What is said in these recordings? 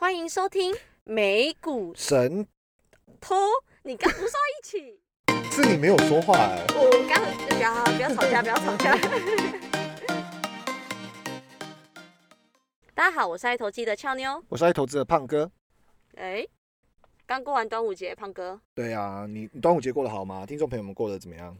欢迎收听美股神偷。你刚不说一起？是你没有说话哎、我刚不要不要吵架，不要吵架。大家好，我是爱投机的俏妞。我是爱投资的胖哥。哎、刚过完端午节，胖哥，对啊，你你端午节过得好吗？听众朋友们过得怎么样？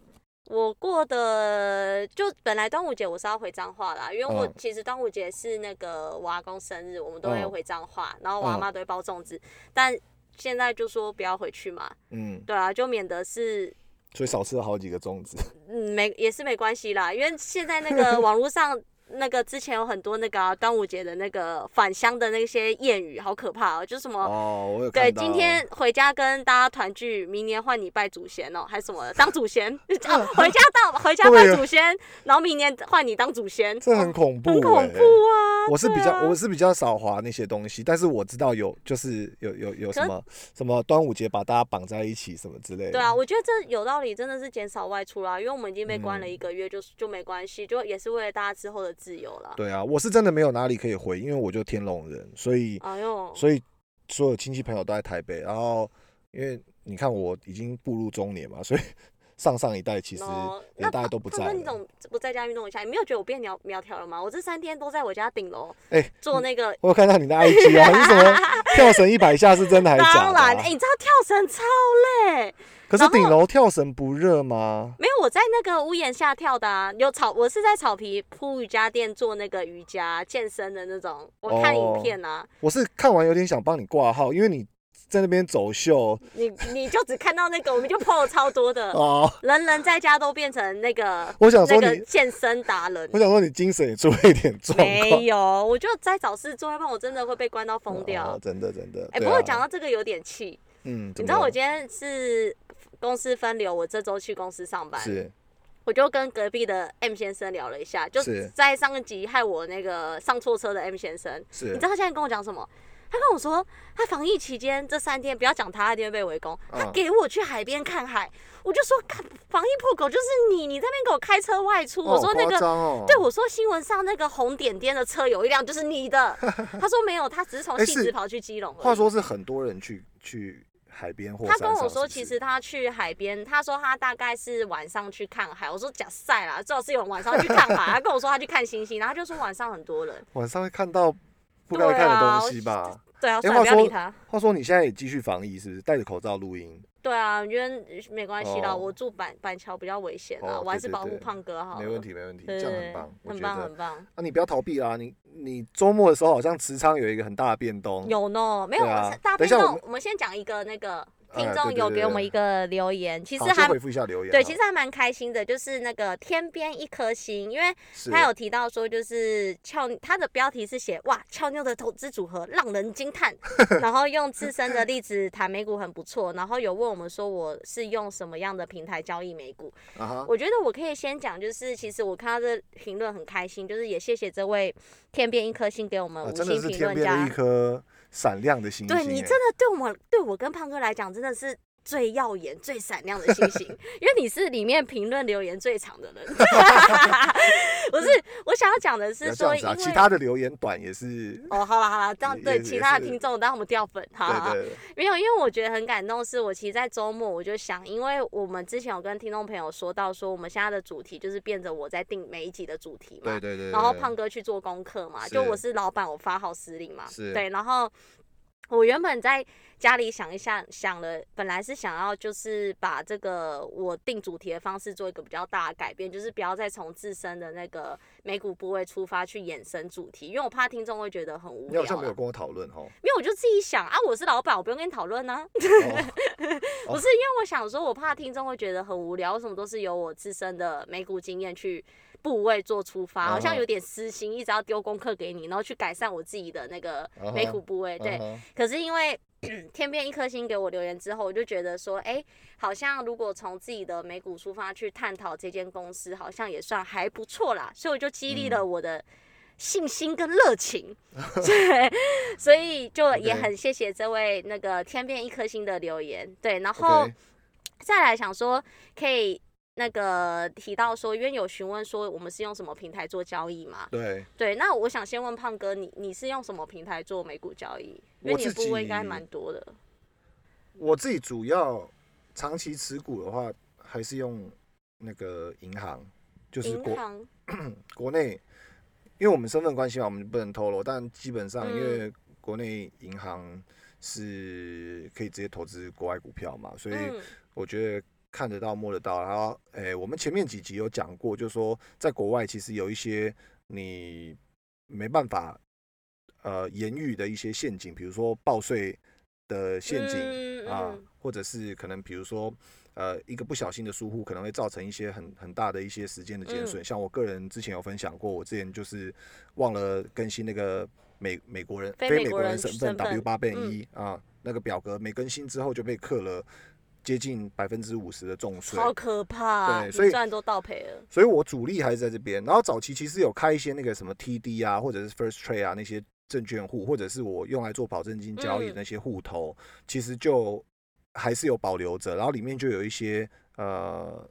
我过的就本来端午节我是要回彰化啦，因为我嗯。其实端午节是那个我阿公生日，我们都会嗯。回彰化，然后我阿妈都会包粽子，但现在就说不要回去嘛，嗯，对啊，就免得是所以少吃了好几个粽子。嗯，没也是没关系啦，因为现在那个网络上那个之前有很多那个啊、端午节的那个返乡的那些谚语，好可怕哦，就是什么。哦，我有对。今天回家跟大家团聚，明年换你拜祖先哦，还是什么当祖先？哦，回家到回家拜祖先，然后明年换你当祖先，这很恐怖、欸，很恐怖啊！我是比较、啊我是比较少滑那些东西，但是我知道有就是有有有什么什么端午节把大家绑在一起什么之类的。对啊，我觉得这有道理，真的是减少外出啦，因为我们已经被关了嗯一个月，就就没关系，就也是为了大家之后的自由了。对啊，我是真的没有哪里可以回，因为我就天龙人，所以哎呦，所以所有亲戚朋友都在台北，然后因为你看我已经步入中年嘛，所以上上一代其实哦，也大家都不在胖哥，你了。怎么不在家运动一下？你没有觉得我变苗苗条了吗？我这三天都在我家顶楼哎做那个。我有看到你的 IG 啊，你什么跳绳一百下是真的还是假的、当然？你知道跳绳超累，可是顶楼跳绳不热吗？没有我在那个屋檐下跳的啊，有草，我是在草皮铺瑜伽垫做那个瑜伽健身的那种，我看影片啊，我是看完有点想帮你挂号，因为你在那边走秀你你就只看到那个，我们就 PO 了超多的，哦。人人在家都变成那个我想说那个，健身达人我。想说你精神也出了一点状况。没有，我就在找事做，要不然我真的会被关到疯掉。哦，真的真的。哎、不过讲到这个有点气，嗯，你知道我今天是公司分流，我这周去公司上班，是我就跟隔壁的 M 先生聊了一下，就是在上一集害我那个上错车的 M 先生，是你知道他现在跟我讲什么？他跟我说，他防疫期间这三天，不要讲他，他一定会被围攻。他嗯给我去海边看海，我就说，看防疫破口就是你，你在那边给我开车外出。我说那个，哦对我说新闻上那个红点点的车有一辆就是你的。他说没有，他只是从哎是戏子跑去基隆。话说是很多人去去海边或他跟我说，其实他去海边，他说他大概是晚上去看海。我说假赛啦，最好是有人晚上去看海。他跟我说他去看星星，然后他就说晚上很多人。晚上会看到不该看的东西吧？对啊，哎算了，话说不要理他。话说你现在也继续防疫是不是？戴着口罩录音，对啊，我觉得没关系啦，哦我住板板桥比较危险啊，哦我还是保护胖哥好。没问题没问题，这样很棒，很棒，很。棒。啊，你不要逃避啦！你你周末的时候好像持仓有一个很大的变动，有呢，没有，啊大变动等一下我们。先讲一个那个哎听众有给我们一个留言，其好实还回复一下留言对，其实还蛮开心的，就是那个天边一颗星，因为他有提到说，就是俏，他的标题是写哇，俏妞的投资组合让人惊叹，然后用自身的例子谈美股很不错，然后有问我们说我是用什么样的平台交易美股，我觉得我可以先讲，就是其实我看到这评论很开心，就是也谢谢这位天边一颗星给我们啊五星评论家闪亮的星星对欸，你真的对我们对我跟胖哥来讲真的是。最耀眼、最闪亮的星星，因为你是里面评论留言最长的人。不是，我想要讲的是说，因为其他的留言短也是，哦，好了好了，这样对其他的听众让我们掉粉，好好好对对。对，没有，因为我觉得很感动，是我其实，在周末我就想，因为我们之前有跟听众朋友说到，说我们现在的主题就是变着我在定每一集的主题嘛，对对对，然后胖哥去做功课嘛，就我是老板，我发号施令嘛，是。对，然后我原本在家里想一下，想了，本来是想要就是把这个我定主题的方式做一个比较大的改变，就是不要再从自身的那个美股部位出发去衍生主题，因为我怕听众会觉得很无聊啦。你好像没有跟我讨论哦，没有，我就自己想啊，我是老板，我不用跟你讨论啊。哦不是因为我想说，我怕听众会觉得很无聊，为什么都是由我自身的美股经验去部位做出发，好像有点私心，一直要丢功课给你，然后去改善我自己的那个嗯哼美股部位。对，可是因为 天边一颗星给我留言之后，我就觉得说，哎、好像如果从自己的美股出发去探讨这间公司，好像也算还不错啦，所以我就激励嗯了我的。信心跟热情，对，所以就 也很谢谢这位那个天边一颗星的留言，对，然后再来想说可以那个提到说，因为有询问说我们是用什么平台做交易嘛？对，对，那我想先问胖哥，你你是用什么平台做美股交易？因为你的部位应该蛮多的。我自己主要长期持股的话，还是用那个银行，就是国 国内，因为我们身份关系嘛，我们不能透露。但基本上，嗯因为国内银行是可以直接投资国外股票嘛，所以嗯我觉得看得到、摸得到。然后，诶、我们前面几集有讲过，就是说在国外其实有一些你没办法呃言喻的一些陷阱，比如说报税的陷阱。嗯啊嗯，或者是可能比如说，呃，一个不小心的疏忽，可能会造成一些很很大的一些时间的减嗯损。像我个人之前有分享过，我之前就是忘了更新那个美美国人非美国人身份 W 八变嗯一啊，那个表格没更新之后就被刻了接近百分之五十的重税。好可怕，对所以你赚都倒赔了。所以我主力还是在这边。然后早期其实有开一些那个什么 TD 啊，或者是 First Trade 啊那些证券户，或者是我用来做保证金交易的嗯那些户头，其实就还是有保留着。然后里面就有一些呃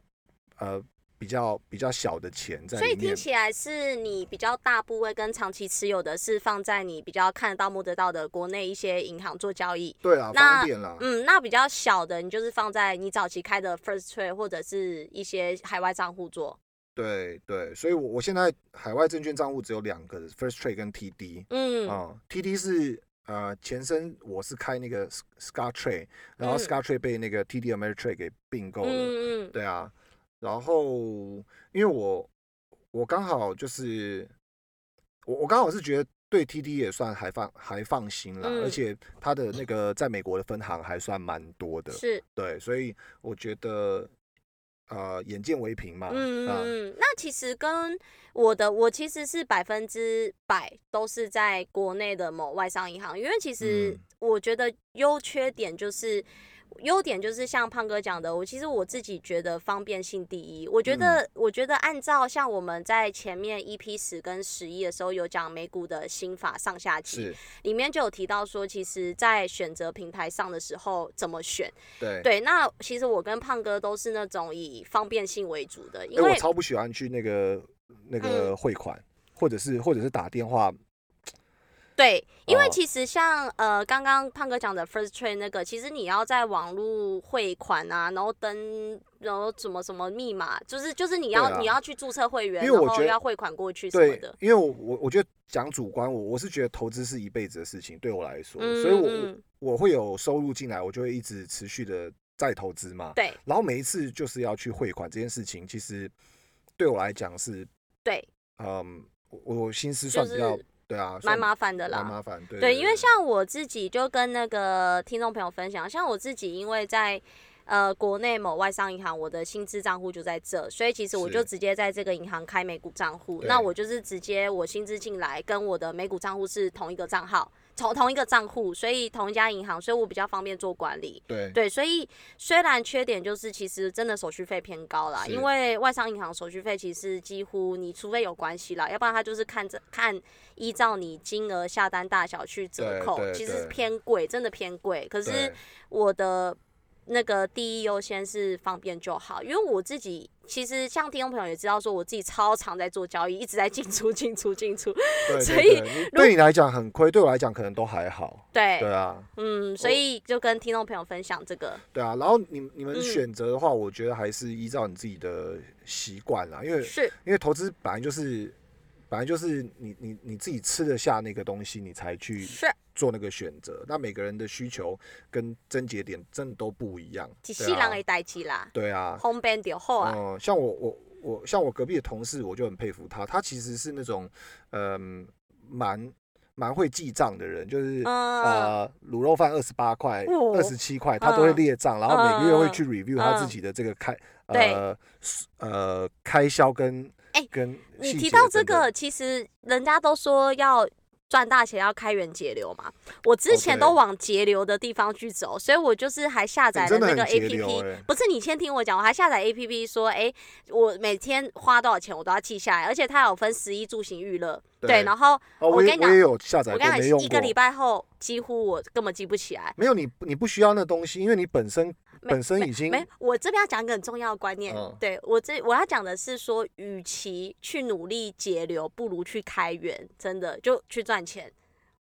呃比较比较小的钱在所以。听起来是你比较大部位跟长期持有的是放在你比较看得到摸得到的国内一些银行做交易。对啊，方便啦。嗯，那比较小的你就是放在你早期开的 First Trade 或者是一些海外账户做。对对，所以我我现在海外证券账户只有两个，First Trade 跟 TD。嗯啊、t d 是呃前身我是开那个 Scar Trade，然后嗯 Scar Trade 被那个 TD Ameritrade 给并购了。嗯嗯对啊，然后因为我我刚好就是我我刚好是觉得对 TD 也算还放还放心啦，嗯而且它的那个在美国的分行还算蛮多的，是，对，所以我觉得呃眼见为凭嘛，嗯啊，嗯嗯。那其实跟我的，我其实是百分之百都是在国内的某外商银行，因为其实嗯我觉得优缺点就是。优点就是像胖哥讲的，我其实我自己觉得方便性第一。我觉得，我觉得按照像我们在前面 EP 十跟十一的时候有讲美股的心法上下集，是里面就有提到说，其实，在选择平台上的时候怎么选。对。对，那其实我跟胖哥都是那种以方便性为主的，因哎，为我超不喜欢去那个那个嗯汇款，或者是或者是打电话，对，因为哦其实像呃刚刚胖哥讲的 First Trade 那个，其实你要在网络汇款啊，然后登，然后什么什么密码，就是就是你要、啊你要去注册会员，然因为我觉得后要汇款过去什么的，，因为我我我觉得讲主观，我我是觉得投资是一辈子的事情，对我来说，嗯所以我嗯我我会有收入进来，我就会一直持续的再投资嘛。对然后每一次就是要去汇款这件事情，其实对我来讲是，对，嗯，我我心思算比较、是对啊，蛮麻烦的啦。蛮麻烦，对对，因为像我自己就跟那个听众朋友分享，像我自己因为在呃国内某外商银行，我的薪资账户就在这，所以其实我就直接在这个银行开美股账户。那我就是直接我薪资进来，跟我的美股账户是同一个账号，同同一个账户，所以同一家银行，所以我比较方便做管理。对对，所以虽然缺点就是其实真的手续费偏高啦，因为外商银行手续费其实几乎你除非有关系啦，要不然它就是看着看依照你金额下单大小去折扣，其实是偏贵，真的偏贵。可是我的那个第一优先是方便就好，因为我自己其实像听众朋友也知道，说我自己超常在做交易，一直在进出进出进出，对 所以对对你对你来讲很亏，对我来讲可能都还好。对，对啊，嗯，所以就跟听众朋友分享这个，对啊，然后你你们嗯选择的话，我觉得还是依照你自己的习惯啦，因为是因为投资本来就是本来就是你你你自己吃得下那个东西，你才去，做那个选择。那每个人的需求跟症结点真的都不一样。一对啊世人的代志啦，对啊，方便就好啊。嗯，像我我我像我隔壁的同事，我就很佩服他，他其实是那种嗯蛮蛮会记账的人，就是。嗯，呃，卤肉饭二十八块、哦二十七块，他都会嗯列账，然后每个月会嗯去 review 他自嗯己的这个开对呃呃开销跟哎跟你提到这个，其实人家都说要赚大钱要开源节流嘛。我之前都往节流的地方去走，所以我就是还下载了那个 A P P，欸。不是你先听我讲，我还下载 A P P 说，哎、我每天花多少钱我都要记下来，而且它有分十一住行娱乐。对，然后哦，我跟你讲也我也有下载，我跟你讲。一个礼拜后几乎我根本记不起来。没有你，你不需要那东西，因为你本身本身已经没，我这边要讲一个很重要的观念，嗯对我这我要讲的是说，与其去努力节流，不如去开源，真的就去赚钱。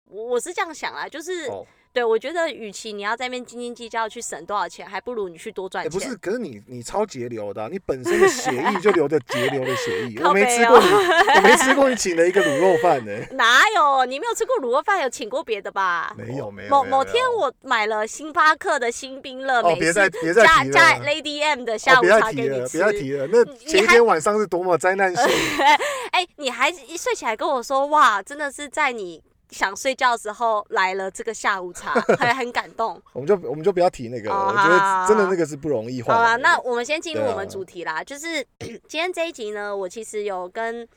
我我是这样想啊，就是、哦，对我觉得，与其你要在那边斤斤计较去省多少钱，还不如你去多赚钱。也不是，可是你你超节流的啊、你本身的血液就流着节流的血液。我没吃过你，我没吃过你请的一个卤肉饭呢、哪有？你没有吃过卤肉饭，有请过别的吧？没有没有某某天我买了星巴克的新冰乐哦美式，别再别再提了加加 Lady M 的下哦，午茶给你提了，吃。别再提了。那你前一天晚上是多么灾难性，哎、你还一睡起来跟我说，哇，真的是在你想睡觉的时候来了这个下午茶，还很感动。我们就我们就不要提那个了。哦我觉得真的那个是不容易换好啦，那我们先进入我们主题啦，就是 今天这一集呢，我其实有跟。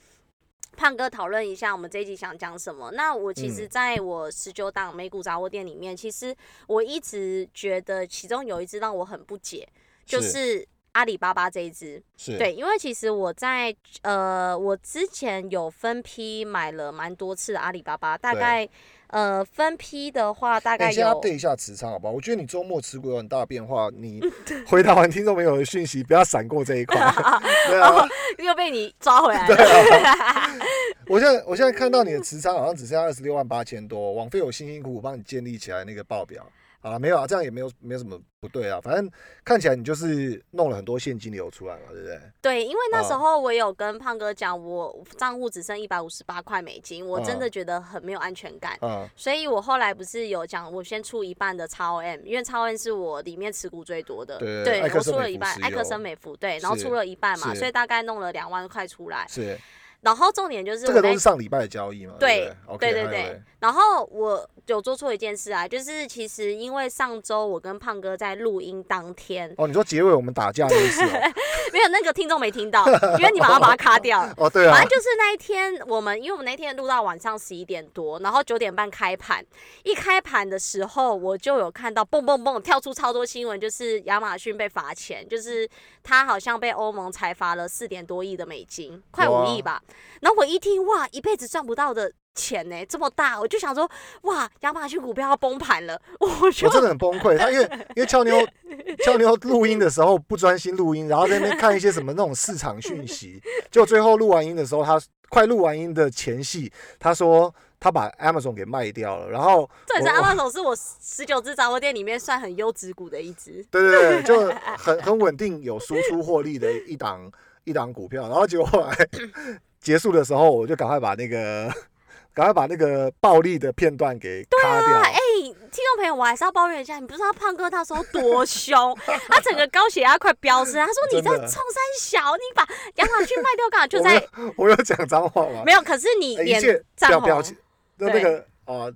胖哥讨论一下，我们这一集想讲什么？那我其实嗯在我十九档美股杂货店里面，其实我一直觉得其中有一只让我很不解，就是阿里巴巴这一支。是对，因为其实我在呃，我之前有分批买了蛮多次的阿里巴巴，大概呃分批的话，大概先有 update 一下持仓好不好？我觉得你周末持股有很大的变化，你 回答完听众朋友的讯息，不要闪过这一块。对啊，又被你抓回来了。我现在我现在看到你的持仓好像只剩下二十六万八千多，网费我辛辛苦苦帮你建立起来那个报表。好了，没有啊，这样也没有没有什么不对啊，反正看起来你就是弄了很多现金流出来嘛，对不对？对，因为那时嗯候我有跟胖哥讲，我账户只剩一百五十八块美金，我真的嗯觉得很没有安全感。嗯、所以我后来不是有讲，我先出一半的超 M，因为超 M 是我里面持股最多的，对对我出了一半，艾克森美孚对，然后出了一半嘛，所以大概弄了两万块出来。是然后重点就是这个都是上礼拜的交易嘛？对对不对对，然后我有做错一件事啊，就是其实因为上周我跟胖哥在录音当天，哦，你说结尾我们打架那一次哦？没有那个听众没听到，因为你马上把它卡掉了。哦，对啊反正，就是那一天，我们因为我们那天录到晚上十一点多，然后九点半开盘。一开盘的时候，我就有看到蹦蹦蹦跳出超多新闻，就是亚马逊被罚钱，就是他好像被欧盟裁罚了四点多亿的美金，快五亿吧。然后我一听，哇，一辈子赚不到的钱呢、这么大，我就想说，哇，亚马逊股票要崩盘了，我就我真的很崩溃。他因为 因为俏妞俏妞录音的时候不专心录音，然后在那边看一些什么那种市场讯息，结果最后录完音的时候，他快录完音的前戏，他说他把 Amazon 给卖掉了，然后 这也是我阿玛总是我十九只杂货店里面算很优质股的一只。对对对，就 很很稳定有输出获利的一档一档股票，然后结果后来 结束的时候，我就赶快把那个赶快把那个暴力的片段给卡掉。哎、听众朋友，我还是要抱怨一下，你不知道胖哥那时候多凶，他整个高血压快飙升。他说你在冲山小，你把亚马逊卖掉干嘛？就在有 我有讲脏话吗？没有，可是你脸哎一切涨红表表情，那那个啊、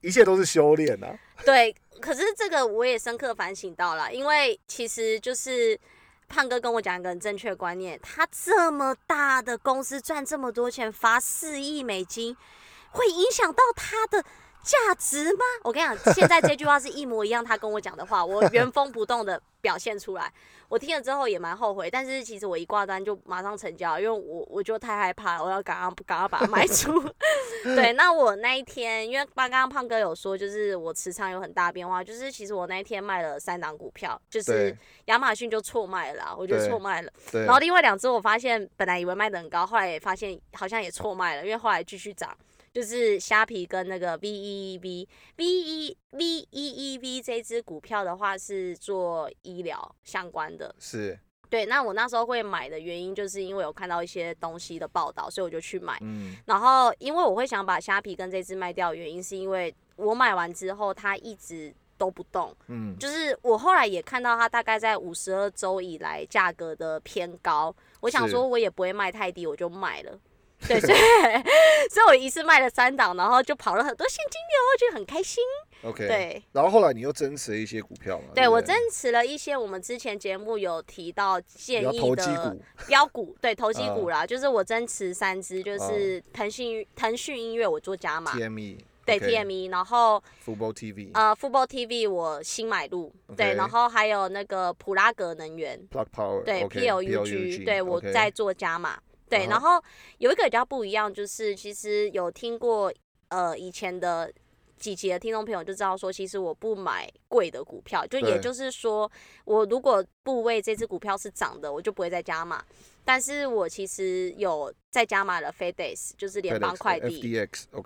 一切都是修炼啊。对，可是这个我也深刻反省到了，因为其实就是胖哥跟我讲一个很正确的观念，他这么大的公司赚这么多钱，罚四亿美金，会影响到它的价值吗？我跟你讲，现在这句话是一模一样，他跟我讲的话，我原封不动的表现出来。我听了之后也蛮后悔，但是其实我一挂单就马上成交，因为我我就太害怕了，我要赶快赶快把它卖出。对，那我那一天，因为刚刚胖哥有说，就是我持仓有很大变化，就是其实我那一天卖了三档股票，就是亚马逊就错卖了啦，我就对错卖了。对，然后另外两只我发现本来以为卖的很高，后来也发现好像也错卖了，因为后来继续涨。就是虾皮跟那个 V E E V V E V E E V 这只股票的话是做医疗相关的，是对。那我那时候会买的原因，就是因为有看到一些东西的报道，所以我就去买。嗯然后因为我会想把虾皮跟这只卖掉，原因是因为我买完之后它一直都不动，嗯就是我后来也看到它大概在五十二周以来价格的偏高，我想是说我也不会卖太低，我就卖了。对，所以 所以我一次卖了三档，然后就跑了很多现金流，觉得很开心。，OK。对，然后后来你又增持了一些股票嘛？对我增持了一些我们之前节目有提到建议的股，标股，对投机嗯。股啦，就是我增持三只，就是腾讯腾讯音乐我做加码，TME 对 TME，然后 Football TV 呃 Football TV 我新买入，对，然后还有那个普拉格能源，Plug Power 对 PLUG，对我在做加码。对，然后有一个比较不一样，就是其实有听过呃以前的几集的听众朋友就知道说，其实我不买贵的股票，就也就是说，我如果部位这只股票是涨的，我就不会再加码。但是我其实有再加码了 FedEx，就是联邦快递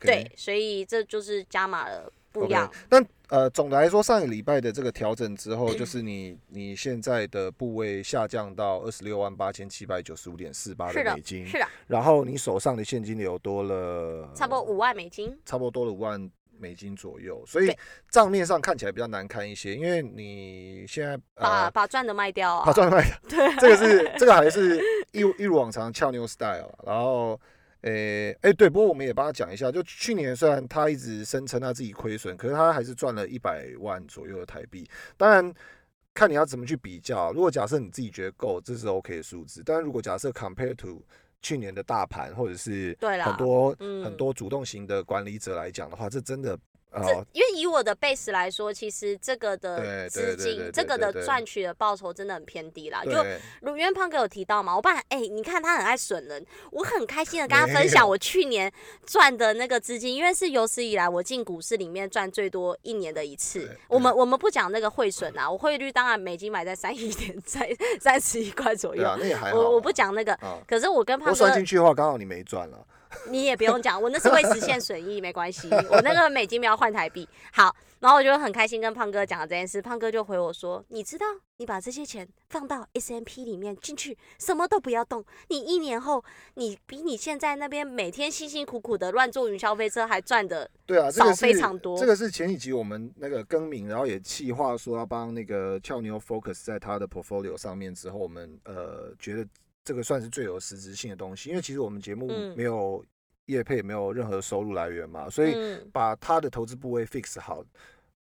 对，所以这就是加码了不一样。那呃，总的来说，上个礼拜的这个调整之后，就是你你现在的部位下降到二十六万八千七百九十五点四八的美金，是的，然后你手上的现金流多了差不多五万美金。差不多多了五万美金左右，所以对账面上看起来比较难看一些，因为你现在把呃把赚的卖掉啊！把赚的卖掉，对，这个是这个还是一如一如往常俏妞 style，然后。诶、诶、对，不过我们也帮他讲一下，就去年虽然他一直声称他自己亏损，可是他还是赚了一百万左右的台币。当然，看你要怎么去比较。如果假设你自己觉得够，这是 OK 的数字。但是如果假设 compare to 去年的大盘，或者是对啦很多、嗯很多主动型的管理者来讲的话，这真的这呃，因为以我的 base 来说，其实这个的对资金这个的赚取的报酬真的很偏低啦。就如因为胖哥有提到嘛，我爸哎、你看他很爱损人，我很开心的跟他分享我去年赚的那个资金，因为是有史以来我进股市里面赚最多一年的一次。我们我们不讲那个汇损啊，我汇率当然美金买在三一点，在三十一块左右。啊，那也还好啊。我我不讲那个，啊，可是我跟胖哥算进去的话，刚好你没赚了。你也不用讲，我那是为实现损益，没关系，我那个美金要换台币。好，然后我就很开心跟胖哥讲了这件事，胖哥就回我说：“你知道，你把这些钱放到 S M P 里面进去，什么都不要动，你一年后，你比你现在那边每天辛辛苦苦的乱坐云霄飞车还赚的，对啊，这个少非常多这个是前几集我们那个更名，然后也计划说要帮那个俏妞 focus 在他的 portfolio 上面之后，我们呃觉得这个算是最有实质性的东西，因为其实我们节目嗯。没有业配，没有任何收入来源嘛，所以嗯，把他的投资部位 fix 好。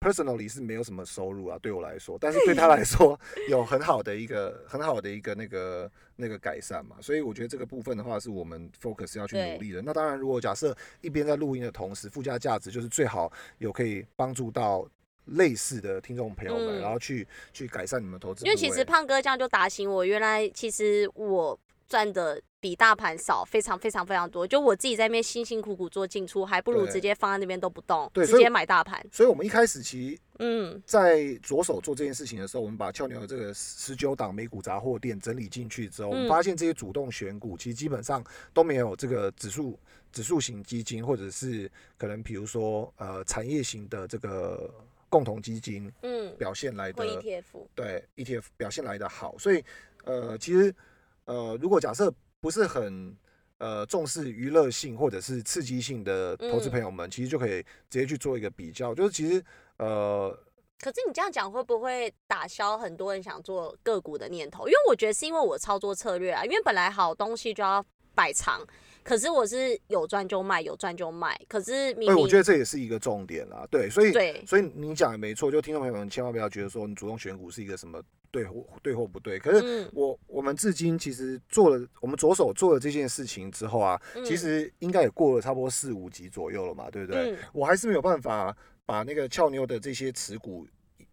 Personally 是没有什么收入啊，对我来说，但是对他来说有很好的一个很好的一个那个那个改善嘛，所以我觉得这个部分的话是我们 focus 要去努力的。那当然，如果假设一边在录音的同时，附加价值就是最好有可以帮助到类似的听众朋友们，嗯然后去去改善你们投资。因为其实胖哥这样就打醒我，原来其实我赚的比大盘少，非常非常非常多。就我自己在那边辛辛苦苦做进出，还不如直接放在那边都不动，对直接买大盘。所以我们一开始其实嗯，在着手做这件事情的时候，我们把俏牛的这个十九档美股杂货店整理进去之后，我们嗯发现这些主动选股其实基本上都没有这个指数指数型基金，或者是可能比如说呃产业型的这个共同基金嗯，表现来或的 ETF，对 ETF 表现来的好，所以呃，其实呃，如果假设不是很呃重视娱乐性或者是刺激性的投资嗯朋友们，其实就可以直接去做一个比较，就是其实呃，可是你这样讲会不会打消很多人想做个股的念头？因为我觉得是因为我操作策略啊，因为本来好东西就要摆长，可是我是有赚就卖，有赚就卖，可是明对，明我觉得这也是一个重点啦。对，所以对所以你讲的没错，就听众朋友们千万不要觉得说你主动选股是一个什么对或对或不对。可是嗯我我们至今其实做了，我们着手做了这件事情之后啊，其嗯实应该也过了差不多四五集左右了嘛，对不对？嗯我还是没有办法把那个俏妞的这些持股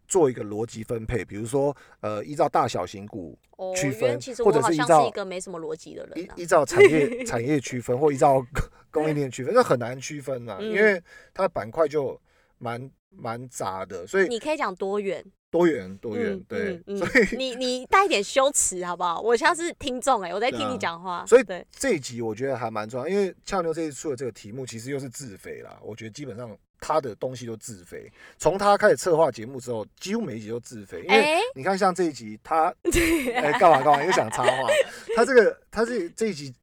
做一个逻辑分配，比如说呃，依照大小型股哦，区分或我好像者是依照一个没什么逻辑的人啊。依依照产业 产业区分，或依照供应链区分，那很难区分啊，嗯。因为它的板块就蛮蛮杂的，所以你可以讲多元，多元多元，嗯对，所以你你带一点羞耻好不好？我像是听众哎，我在听你讲话，所以对，这一集我觉得还蛮重要，因为俏妞这一次出的这个题目其实又是自肥啦，我觉得基本上他的东西都自肥，从他开始策划节目之后，几乎每一集都自肥，因为哎，你看像这一集他 哎干嘛干嘛又想插话，他这个他这这一集。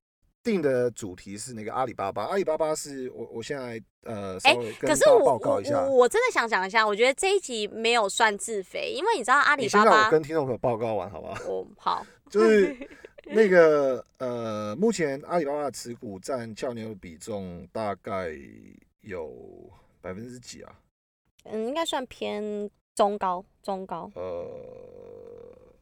定的主题是那个阿里巴巴，阿里巴巴是我我现在呃稍哎微跟大家可是我报告一下。我，我真的想讲一下，我觉得这一集没有算自肥，因为你知道阿里你先巴巴，让我跟听众朋友报告完好不好？哦好，就是那个呃，目前阿里巴巴的持股占俏牛的比重大概有百分之几啊？嗯，应该算偏中高，中高，呃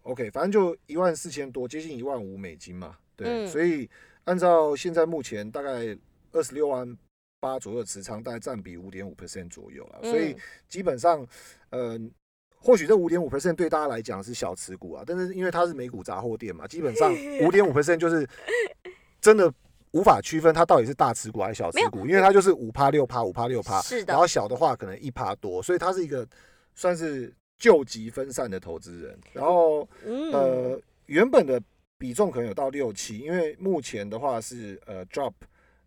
，OK，反正就一万四千多，接近一万五美金嘛。对，嗯所以按照现在目前大概二十六万八左右的持仓，大概占比五点五 percent 左右啊。所以嗯基本上，呃。或许这五点五 percent 对大家来讲是小持股啊，但是因为它是美股杂货店嘛，基本上 五点五 percent 就是真的无法区分它到底是大持股还是小持股，因为它就是五趴六趴五趴六趴，是的。然后小的话可能一趴多，所以它是一个算是救急分散的投资人。然后嗯，呃，原本的比重可能有到六七，因为目前的话是呃 drop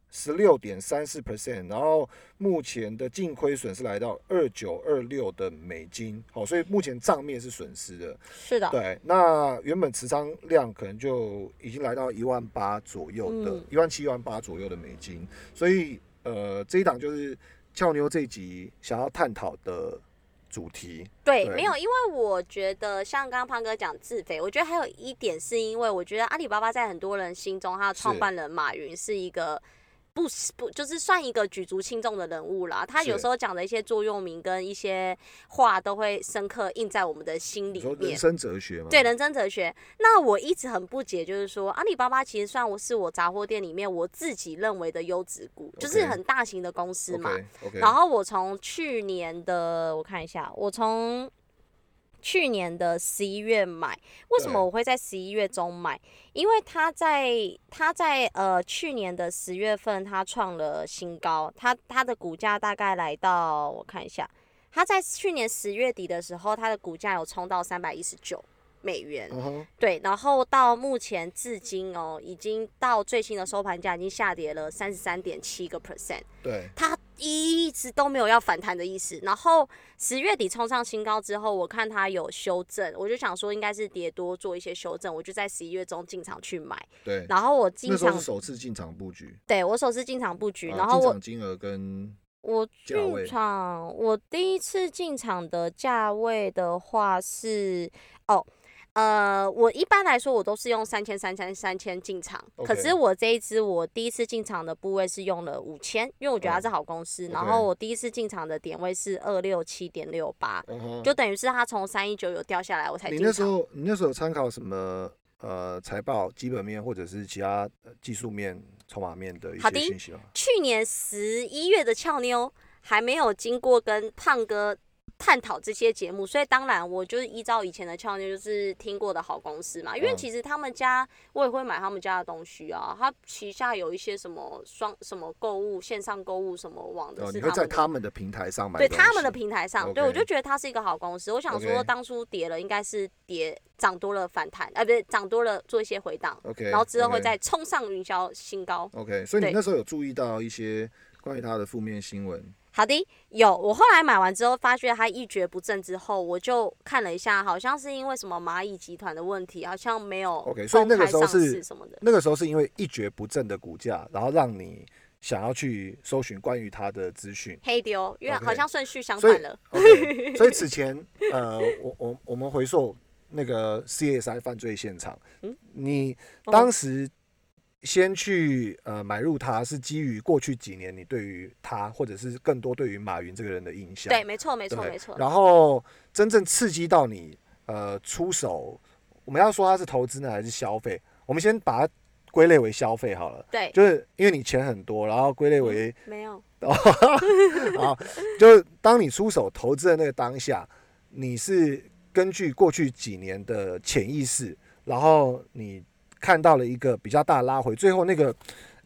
十六点三四 percent，然后目前的净亏损是来到二九二六的美金，好，所以目前账面是损失的。是的，对，那原本持仓量可能就已经来到一万八左右的嗯，一、万七、一万八左右的美金，所以呃，这一档就是俏妞这一集想要探讨的主题。对，对没有，因为我觉得像刚刚胖哥讲自肥，我觉得还有一点是因为我觉得阿里巴巴在很多人心中，他的创办人马云是一个。不是不就是算一个举足轻重的人物啦，他有时候讲的一些座右铭跟一些话都会深刻印在我们的心里面人。生哲学嘛？对人生哲学，那我一直很不解，就是说阿里巴巴其实算我是我杂货店里面我自己认为的优质股，就是很大型的公司嘛。然后我从去年的我看一下，我从去年的十一月买，为什么我会在十一月中买？因为它在它在呃去年的十月份它创了新高，它它的股价大概来到我看一下，它在去年十月底的时候，它的股价有冲到三百一十九美元，对，然后到目前至今哦，已经到最新的收盘价已经下跌了三十三点七个 percent。对，它一直都没有要反弹的意思。然后十月底冲上新高之后，我看它有修正，我就想说应该是跌多做一些修正，我就在十一月中进场去买。对，然后我进场首次进场布局，对我首次进场布局，啊然后我进场金额跟我进场，我第一次进场的价位的话是哦。呃，我一般来说我都是用三千、三千、三千进场，可是我这一支我第一次进场的部位是用了五千，因为我觉得它哦是好公司。然后我第一次进场的点位是二六七点六八，就等于是它从三一九有掉下来，我才你进场。那时候你那时候有参考什么呃财报基本面或者是其他呃技术面、筹码面的一些信息吗？去年十一月的俏妞还没有经过跟胖哥探讨这些节目，所以当然我就是依照以前的俏妞，就是听过的好公司嘛。因为嗯其实他们家我也会买他们家的东西啊，他旗下有一些什么双什么购物线上购物什么网的哦，是你会在。他们的平台上买东对他们的平台上对我就觉得它是一个好公司。我想说当初跌了应该是跌涨多了反弹，啊，不是，涨多了做一些回档，OK，然后之后会再冲上云霄新高。OK，所以你那时候有注意到一些关于它的负面新闻？好的，有。我后来买完之后，发觉它一蹶不振之后，我就看了一下，好像是因为什么蚂蚁集团的问题，好像没有 OK，所以那个时候是什么的。那个时候是因为一蹶不振的股价，然后让你想要去搜寻关于它的资讯。黑丢，因为好像顺序相反了。所以此前呃，我我我们回溯那个 CSI 犯罪现场，嗯你哦当时先去呃买入它，是基于过去几年你对于他或者是更多对于马云这个人的印象。对，没错，没错，没错。然后真正刺激到你呃出手，我们要说它是投资呢还是消费？我们先把它归类为消费好了，对，就是因为你钱很多，然后归类为没有。啊，就是当你出手投资的那个当下，你是根据过去几年的潜意识，然后你看到了一个比较大拉回，最后那个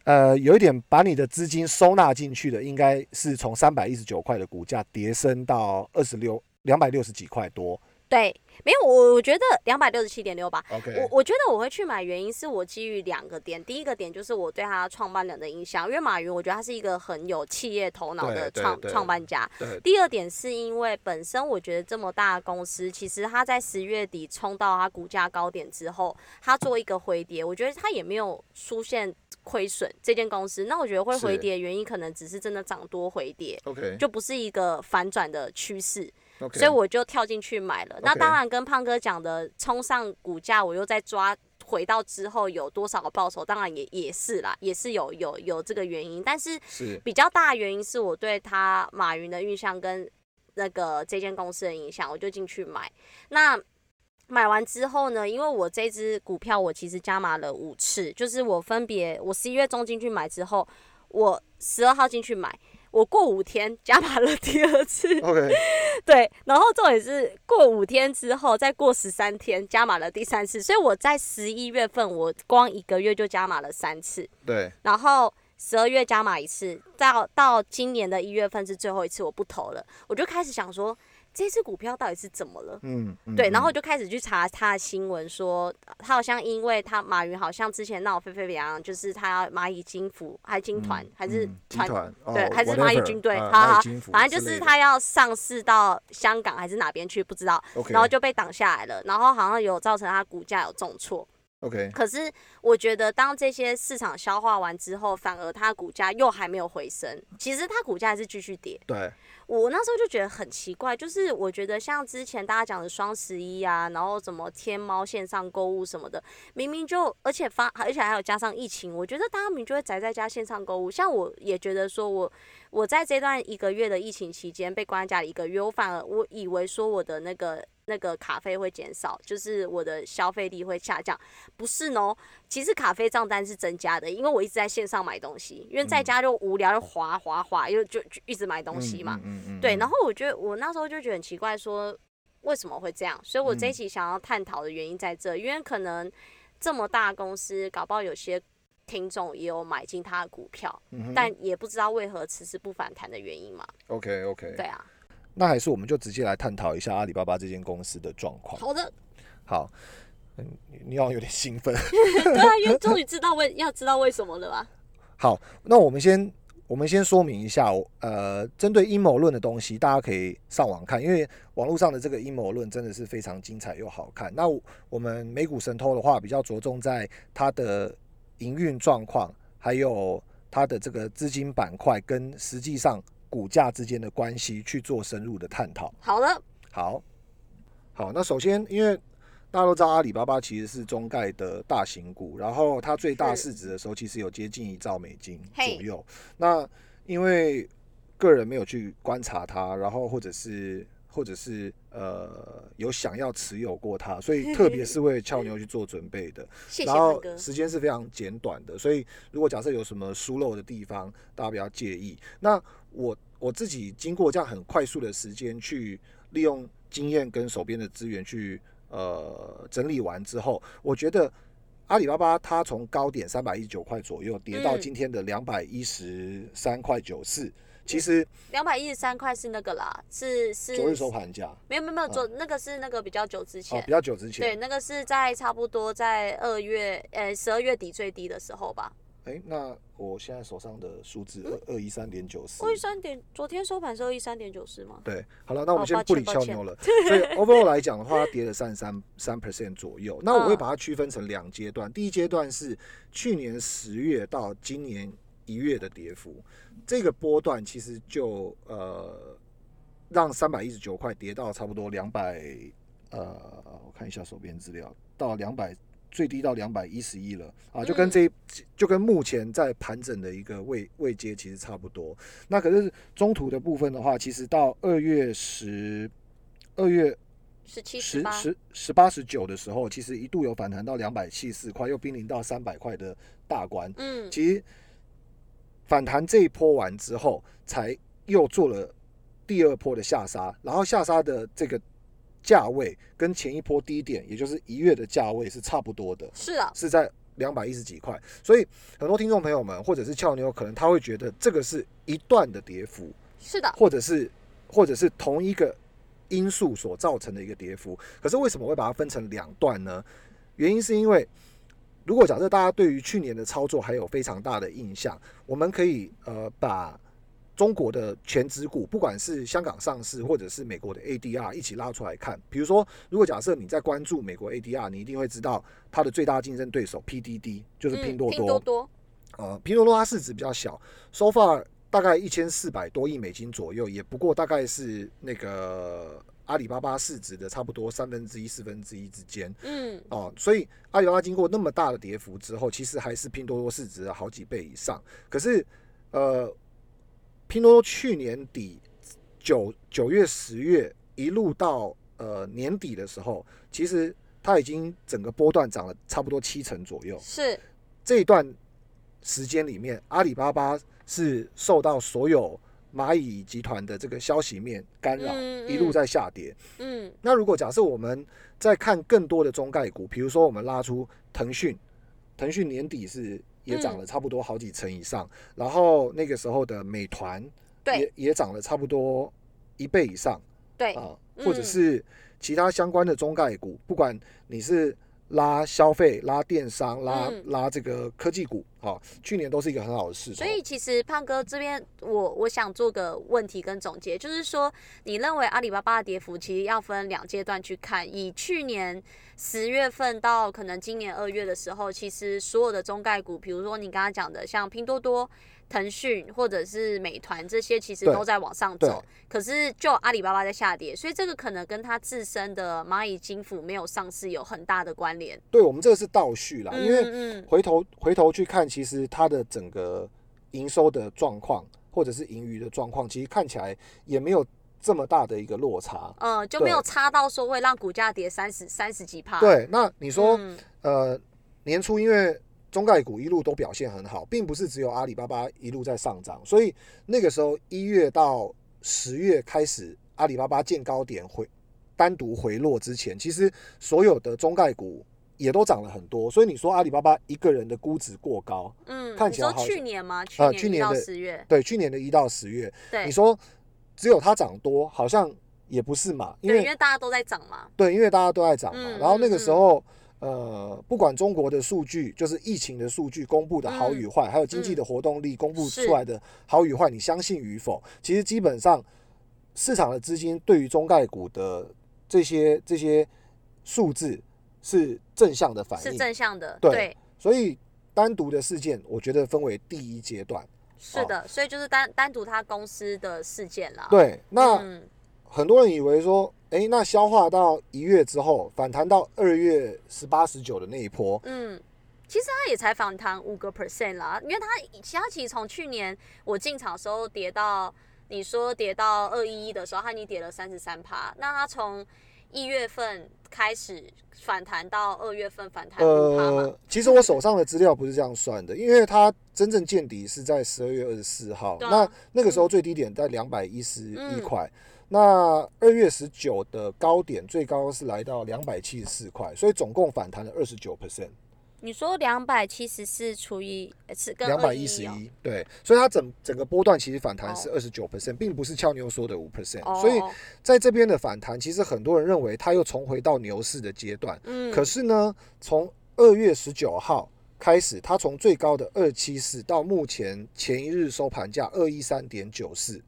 呃有一点把你的资金收纳进去的，应该是从三百一十九块的股价跌升到二十六两百六十几块多。对，没有。我我觉得两百六十七点六吧。OK，我我觉得我会去买，原因是我基于两个点。第一个点就是我对他创办人的印象，因为马云，我觉得他是一个很有企业头脑的创创办家。第二点是因为本身我觉得这么大的公司，其实他在十月底冲到它股价高点之后，它做一个回跌，我觉得它也没有出现亏损。这间公司，那我觉得会回跌的原因可能只是真的涨多回跌就不是一个反转的趋势。所以我就跳进去买了。那当然跟胖哥讲的冲上股价，我又在抓。回到之后有多少个报酬，当然也也是啦，也是有有有这个原因，但是是比较大的原因是我对他马云的印象跟那个这间公司的影响，我就进去买。那买完之后呢，因为我这只股票我其实加码了五次，就是我分别我十一月中进去买之后，我十二号进去买。我过五天加码了第二次，OK，对，然后重点是过五天之后，再过十三天加码了第三次，所以我在十一月份我光一个月就加码了三次，对，然后十二月加码一次，到到今年的一月份是最后一次我不投了，我就开始想说这只股票到底是怎么了。嗯，嗯对，然后就开始去查他的新闻说，呃他好像因为他马云好像之前闹沸沸扬扬，就是他要蚂蚁金服还金团、还是团团，对，哦还是蚂蚁军队，呃好好反正就是他要上市到香港还是哪边去，不知道，然后就被挡下来了，然后好像有造成他股价有重挫。OK，可是我觉得，当这些市场消化完之后，反而它股价又还没有回升，其实它股价还是继续跌。对，我那时候就觉得很奇怪，就是我觉得像之前大家讲的双十一啊，然后什么天猫线上购物什么的，明明就而且发，而且还有加上疫情，我觉得大家明明就会宅在家线上购物。像我也觉得说我我在这段一个月的疫情期间被关在家里一个月，我反而我以为说我的那个那个卡费会减少，就是我的消费力会下降，不是呢。其实卡费账单是增加的，因为我一直在线上买东西，因为在家就无聊就滑滑滑，又就就一直买东西嘛。嗯，嗯嗯对，嗯然后我觉得我那时候就觉得很奇怪，说为什么会这样？所以我这一嗯期想要探讨的原因在这，因为可能这么大公司，搞不好有些听众也有买进他的股票，嗯但也不知道为何迟迟不反弹的原因嘛。OK OK，对啊，那还是我们就直接来探讨一下阿里巴巴这间公司的状况。好的，好，嗯，你你好像有点兴奋。对啊，因为终于知道为要知道为什么了吧？好，那我们先我们先说明一下，呃，针对阴谋论的东西，大家可以上网看，因为网络上的这个阴谋论真的是非常精彩又好看。那我我们美股神偷的话，比较着重在它的营运状况，还有它的这个资金板块跟实际上股价之间的关系去做深入的探讨。好了，好，好，那首先，因为大家都知道阿里巴巴其实是中概的大型股，然后它最大市值的时候其实有接近一兆美金左右。那因为个人没有去观察它，然后或者是或者是呃有想要持有过它，所以特别是为俏 妞去做准备的。然后。时间是非常简短的，所以如果假设有什么疏漏的地方，大家不要介意。那我我自己经过这样很快速的时间去利用经验跟手边的资源去呃整理完之后，我觉得阿里巴巴它从高点三百一十九块左右跌到嗯今天的两百一十三块九四，其实两百一十三块是那个啦，是是昨日收盘价。没有没有没有，昨那个是那个比较久之哦前比，较久之前。对，前，那个是在差不多在二月呃十二月底最低的时候吧。哎、那我现在手上的数字二二一三点九四。二，一三点，昨天收盘是二一三点九四吗？对，好了，那我们先不理俏妞了。所以 overall 来讲的话，它跌了三三三 percent 左右。那我会嗯。把它区分成两阶段，第一阶段是去年十月到今年一月的跌幅，这个波段其实就呃让三百一十九块跌到差不多两百呃，我看一下手边资料，到两百。最低到两百一十一了啊，就跟嗯这一就跟目前在盘整的一个位位阶其实差不多。那可是中途的部分的话，其实到二月十、二月十七十，十十十八十九的时候，其实一度有反弹到两百七十四块，又濒临到三百块的大关。嗯，其实反弹这一波完之后，才又做了第二波的下杀，然后下杀的这个价位跟前一波低点，也就是一月的价位是差不多的。是啊，是在两百一十几块，所以很多听众朋友们或者是俏妞，可能他会觉得这个是一段的跌幅，是的，或者是或者是同一个因素所造成的一个跌幅。可是为什么会把它分成两段呢？原因是因为，如果假设大家对于去年的操作还有非常大的印象，我们可以呃把中国的全指股，不管是香港上市或者是美国的 ADR 一起拉出来看。比如说，如果假设你在关注美国 ADR，你一定会知道它的最大竞争对手 PDD 就是拼多嗯、拼多。多多，呃，拼多多它市值比较小，so far 大概一千四百多亿美金左右，也不过大概是那个阿里巴巴市值的差不多三分之一、四分之一之间嗯，哦。所以阿里巴巴经过那么大的跌幅之后，其实还是拼多多市值的好几倍以上。可是呃，拼多多去年底九九月、十月一路到呃年底的时候，其实它已经整个波段涨了差不多七成左右。是这一段时间里面，阿里巴巴是受到所有蚂蚁集团的这个消息面干扰，一路在下跌。嗯。那如果假设我们再看更多的中概股，比如说我们拉出腾讯，腾讯年底是也涨嗯。了差不多好几成以上，然后那个时候的美团也也涨了差不多一倍以上对，啊，或者嗯是其他相关的中概股，不管你是拉消费、拉电商、拉、嗯拉这个科技股，啊，去年都是一个很好的势头。所以其实胖哥这边，我我想做个问题跟总结，就是说，你认为阿里巴巴的跌幅其实要分两阶段去看。以去年十月份到可能今年二月的时候，其实所有的中概股，比如说你刚刚讲的像拼多多、腾讯或者是美团这些，其实都在往上走。可是就阿里巴巴在下跌，所以这个可能跟它自身的蚂蚁金服没有上市有很大的关联。对我们这个是倒叙啦，嗯因为嗯回头回头去看，其实它的整个营收的状况，或者是盈余的状况，其实看起来也没有这么大的一个落差。嗯，就没有差到说会让股价跌三十三十几帕。对，那你说，嗯呃，年初因为中概股一路都表现很好，并不是只有阿里巴巴一路在上涨，所以那个时候一月到十月开始，阿里巴巴见高点回单独回落之前，其实所有的中概股也都涨了很多，所以你说阿里巴巴一个人的估值过高，嗯，看起来好像去年吗？呃去年的十月，对，去年的一到十月，对，你说只有它涨多，好像也不是嘛，因，为因为大家都在涨嘛。对，因为大家都在涨嘛。嗯然后那个嗯时候，呃，不管中国的数据，就是疫情的数据公布的好与坏，还有经济的活动力公布出来的好与坏，你相信与否？其实基本上市场的资金对于中概股的这些这些数字是正向的反应是，正向的，对对，所以单独的事件，我觉得分为第一阶段。是的，所以就是单单独他公司的事件啦。，对，那。嗯，很多人以为说，哎，那消化到一月之后，反弹到二月十八、十九的那一波，嗯，其实它也才反弹五个 percent 啦，因为它其他其实从去年我进场的时候跌到，你说跌到二一一的时候，它已经跌了三十三趴，那它从一月份开始反弹到二月份反弹呃，其实我手上的资料不是这样算的，因为它真正见底是在十二月二十四号，那那个时候最低点在两百一十一嗯。块，那二月十九的高点最高是来到两百七十四块，所以总共反弹了二十九 percent，你说两百七十四除以呃是跟两百211一十哦一，对，所以它整整个波段其实反弹是哦二十九 percent，并不是俏妞说的五 percent，哦，所以在这边的反弹，其实很多人认为它又重回到牛市的阶段。嗯，可是呢，从二月十九号开始，它从最高的二七四到目前前一日收盘价二一三点九四，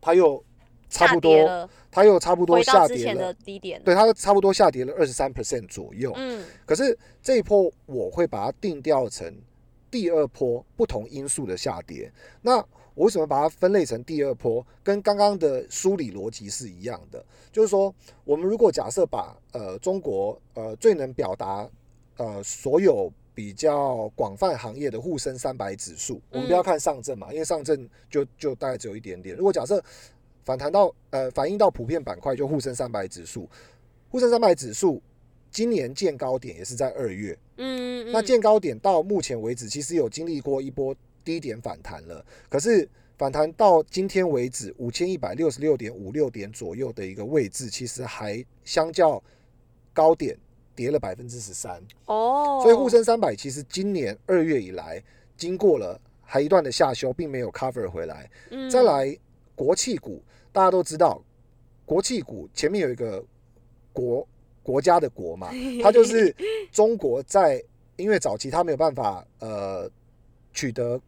它又差不多，它又差不多下跌了，低点，对，它差不多下跌了二十三 percent 左右。嗯可是这一波我会把它定调成第二波不同因素的下跌。那我为什么把它分类成第二波？跟刚刚的梳理逻辑是一样的，就是说，我们如果假设把呃中国呃最能表达呃所有比较广泛行业的沪深三百指数，我们不要看上证嘛，因为上证就就大概只有一点点。如果假设反弹到呃反映到普遍板块，就沪深三百指数，沪深三百指数今年见高点也是在二月，嗯，嗯那见高点到目前为止，其实有经历过一波低点反弹了。可是反弹到今天为止，五千一百六十六点五六点左右的一个位置，其实还相较高点跌了百分之十三。哦，所以沪深三百其实今年二月以来，经过了还一段的下修，并没有 cover 回来。嗯再来国企股，大家都知道，国企股前面有一个国国家的国嘛，它就是中国在因为早期它没有办法呃取得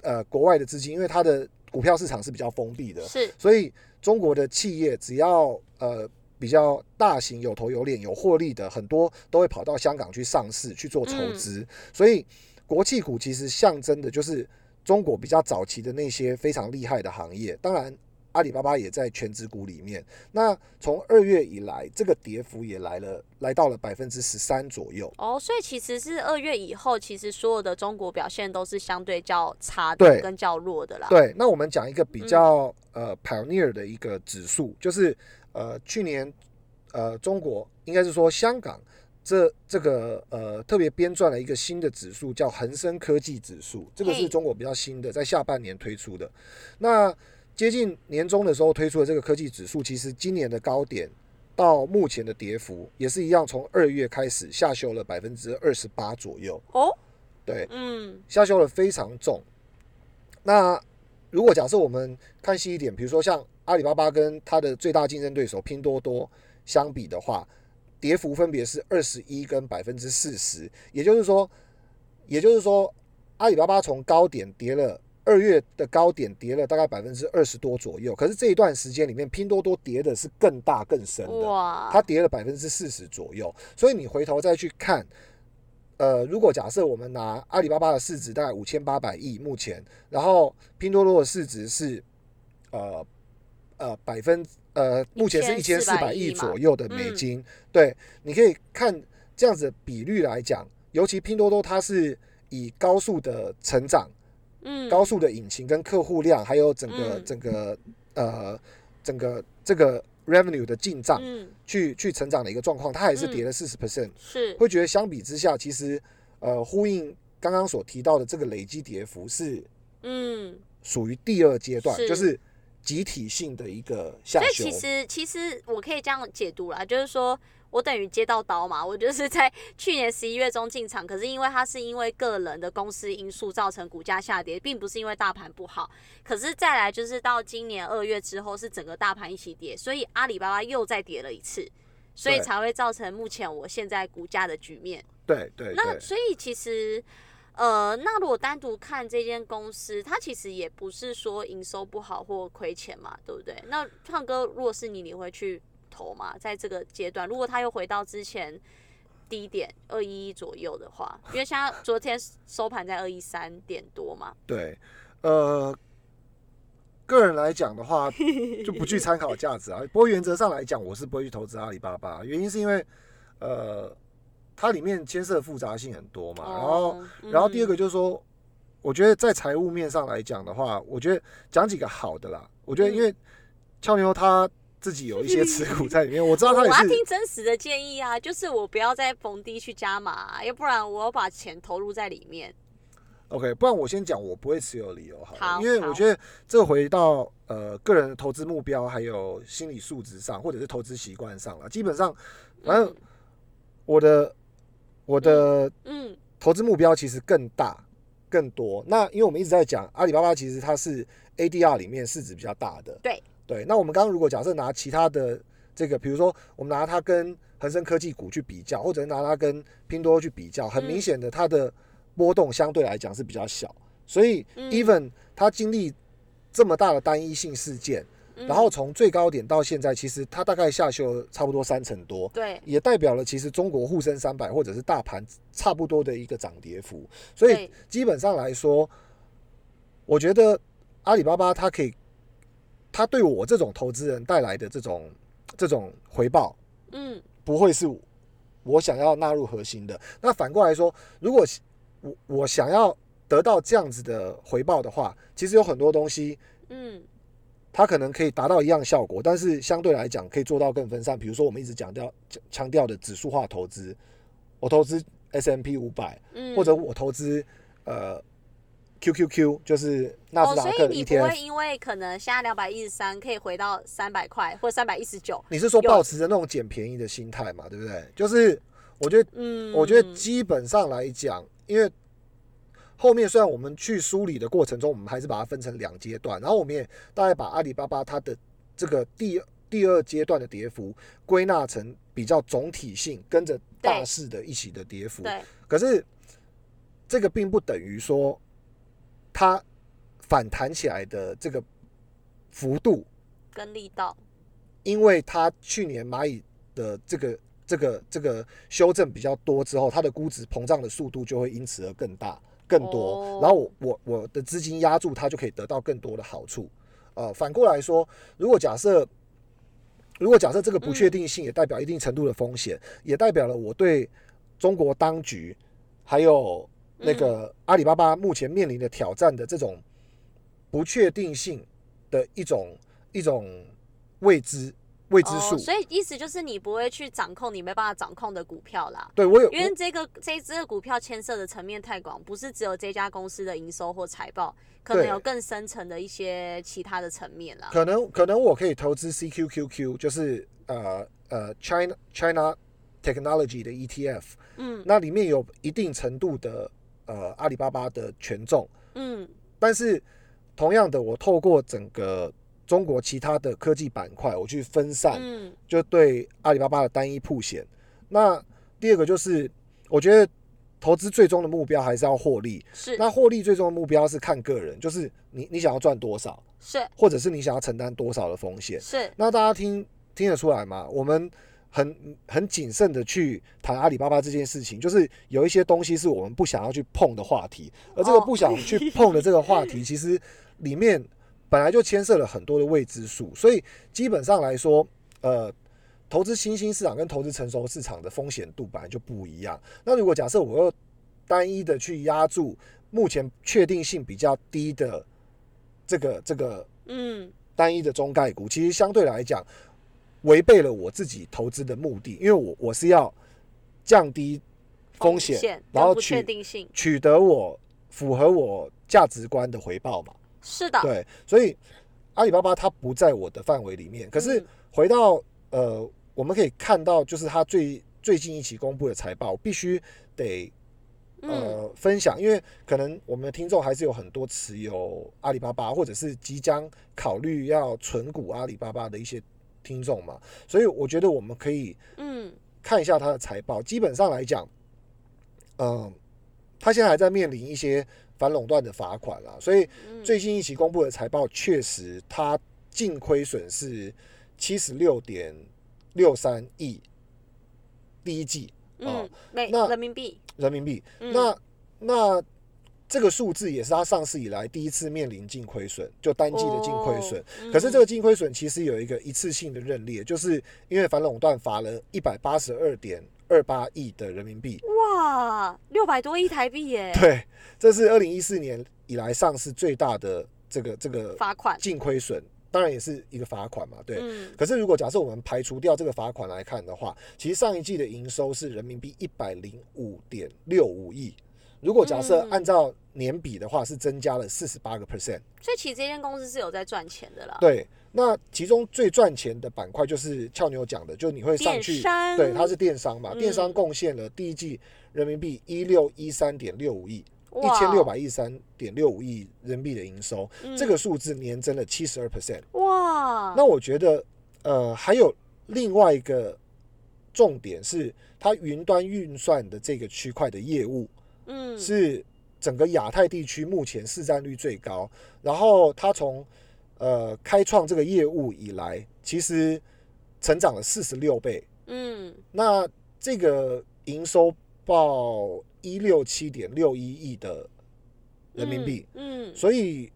呃国外的资金，因为它的股票市场是比较封闭的，是所以中国的企业只要呃比较大型、有头有脸、有获利的，很多都会跑到香港去上市去做筹资。所以国企股其实象征的就是中国比较早期的那些非常厉害的行业。当然，阿里巴巴也在全指股里面。那从二月以来，这个跌幅也来了，来到了百分之十三左右。哦，所以其实是二月以后，其实所有的中国表现都是相对较差对的，跟较弱的啦。对，那我们讲一个比较、呃 pioneer 的一个指数，就是呃去年呃中国应该是说香港这这个呃特别编撰了一个新的指数，叫恒生科技指数，这个是中国比较新的，在下半年推出的。那接近年终的时候推出的这个科技指数，其实今年的高点到目前的跌幅也是一样，从二月开始下修了百分之二十八左右。哦，对，嗯下修了非常重。那如果假设我们看细一点，比如说像阿里巴巴跟它的最大竞争对手拼多多相比的话，跌幅分别是二十一跟百分之四十，也就是说，也就是说，阿里巴巴从高点跌了。二月的高点跌了大概百分之二十多左右，可是这一段时间里面，拼多多跌的是更大更深的。它跌了百分之四十左右，所以你回头再去看，呃，如果假设我们拿阿里巴巴的市值大概五千八百亿目前，然后拼多多的市值是呃呃百分呃目前是一千四百亿左右的美金，对，你可以看这样子的比率来讲，尤其拼多多它是以高速的成长。嗯，高速的引擎跟客户量，还有整个、嗯。整个呃整个这个 revenue 的进账，嗯。去去成长的一个状况，它还是嗯。跌了四十 percent，是会觉得相比之下，其实呃呼应刚刚所提到的这个累积跌幅是嗯，属于第二阶段，是。就是集体性的一个下修所以其。实其实我可以这样解读啦，就是说我等于接到刀嘛，我就是在 去年十一月中进场，可是因为它是因为个人的公司因素造成股价下跌，并不是因为大盘不好。可是再来就是到今年二月之后，是整个大盘一起跌，所以阿里巴巴又再跌了一次，所以才会造成目前我现在股价的局面。对对对，那所以其实，呃，那如果单独看这间公司，它其实也不是说营收不好或亏钱嘛，对不对？那胖哥，如果是你，你会去投嘛？在这个阶段，如果它又回到之前低点二一一左右的话，因为像昨天收盘在二一三点多嘛，对，呃，个人来讲的话，就不具参考价值啊。不过原则上来讲，我是不会去投资阿里巴巴，原因是因为，呃，它里面牵涉复杂性很多嘛。然后，哦然后第二嗯个就是说，我觉得在财务面上来讲的话，我觉得讲几个好的啦。我觉得因为俏妞她自己有一些 持股在里面，我知道她我要听真实的建议啊，就是我不要再逢低去加码、啊，要不然我要把钱投入在里面。OK，不然我先讲我不会持有理由好了，好因为我觉得这回到呃个人的投资目标还有心理素质上，或者是投资习惯上了。基本上，反正我的我的嗯投资目标其实更大更多。那因为我们一直在讲阿里巴巴，其实它是 ADR 里面市值比较大的。对对，那我们刚刚如果假设拿其他的这个，比如说我们拿它跟恒生科技股去比较，或者是拿它跟拼多多去比较，很明嗯显的它的波动相对来讲是比较小。所以嗯。even 它经历这么大的单一性事件，嗯，然后从最高点到现在，其实它大概下修了差不多三成多。对。也代表了其实中国沪深三百或者是大盘差不多的一个涨跌幅，所以基本上来说，我觉得阿里巴巴它可以，它对我这种投资人带来的这种这种回报，嗯不会是我想要纳入核心的。那反过来说，如果我我想要得到这样子的回报的话，其实有很多东西嗯它可能可以达到一样效果，但是相对来讲可以做到更分散。比如说我们一直强调强强调的指数化投资，我投资 S M P 五百，嗯，或者我投资呃 Q Q Q，就是纳斯哦，达克的所以你不会。因为可能现在两百一十三可以回到三百块或三百一十九，你是说保持着那种捡便宜的心态嘛？对不对？就是我觉得嗯，我觉得基本上来讲，因为后面虽然我们去梳理的过程中，我们还是把它分成两阶段，然后我们也大概把阿里巴巴它的这个第第二阶段的跌幅归纳成比较总体性，跟着大势的一起的跌幅。可是这个并不等于说它反弹起来的这个幅度跟力道，因为它去年蚂蚁的这个这个这个修正比较多之后，它的估值膨胀的速度就会因此而更大更多，哦。然后我我我的资金压住它就可以得到更多的好处。呃，反过来说，如果假设如果假设这个不确定性也代表一定程度的风险，也代表了我对中国当局还有那个阿里巴巴目前面临的挑战的这种不确定性的一种一种未知未知数。哦，所以意思就是你不会去掌控你没办法掌控的股票啦。对我有因为这个这一只股票牵涉的层面太广，不是只有这家公司的营收或财报，可能有更深层的一些其他的层面啦。可能可能我可以投资 CQQQ，就是呃呃 China China Technology 的 ETF，嗯那里面有一定程度的呃阿里巴巴的权重，嗯但是同样的，我透过整个中国其他的科技板块，我去分散，嗯就对阿里巴巴的单一铺险。那第二个就是，我觉得投资最终的目标还是要获利。是那获利最终的目标是看个人，就是你你想要赚多少，是或者是你想要承担多少的风险。是，那大家听听得出来吗？我们很很谨慎的去谈阿里巴巴这件事情，就是有一些东西是我们不想要去碰的话题，而这个哦不想去碰的这个话题，其实里面本来就牵涉了很多的未知数，所以基本上来说，呃。投资新兴市场跟投资成熟市场的风险度本来就不一样。那如果假设我又单一的去压住目前确定性比较低的这个这个嗯单一的中概股，其实相对来讲违背了我自己投资的目的，因为我我是要降低风险，然后不确取定性取得我符合我价值观的回报嘛。是的，对，所以阿里巴巴它不在我的范围里面。可是嗯回到呃，我们可以看到，就是它最最近一期公布的财报，必须得嗯呃分享，因为可能我们的听众还是有很多持有阿里巴巴，或者是即将考虑要存股阿里巴巴的一些听众嘛，所以我觉得我们可以嗯。看一下它的财报。基本上来讲，嗯、它现在还在面临一些反垄断的罚款啦，所以嗯。最新一期公布的财报确实，它净亏损是七十六点六三亿，第一季。嗯，美那人民币，人民币。嗯。那那这个数字也是它上市以来第一次面临净亏损，就单季的净亏损。哦可是这个净亏损其实有一个一次性的认列，就是因为反垄断罚了一百八十二点二八亿的人民币。哇，六百多亿台币耶，对，这是二零一四年以来上市最大的这个这个罚款，净亏损，当然也是一个罚款嘛，对。嗯可是如果假设我们排除掉这个罚款来看的话，其实上一季的营收是人民币一百零五点六五亿。如果假设嗯按照年比的话，是增加了四十八个 percent。所以其实这间公司是有在赚钱的啦。对，那其中最赚钱的板块就是俏妞讲的，就你会上去对，它是电商嘛，嗯电商贡献了第一季人民币一六一三点六五亿，一千六百一十三点六五亿人民币的营收，嗯这个数字年增了七十二 percent。哇，那我觉得，呃，还有另外一个重点是，它云端运算的这个区块的业务嗯是整个亚太地区目前市占率最高。然后它从呃开创这个业务以来，其实成长了四十六倍。嗯那这个营收报一六七点六一亿的人民币，嗯，嗯所以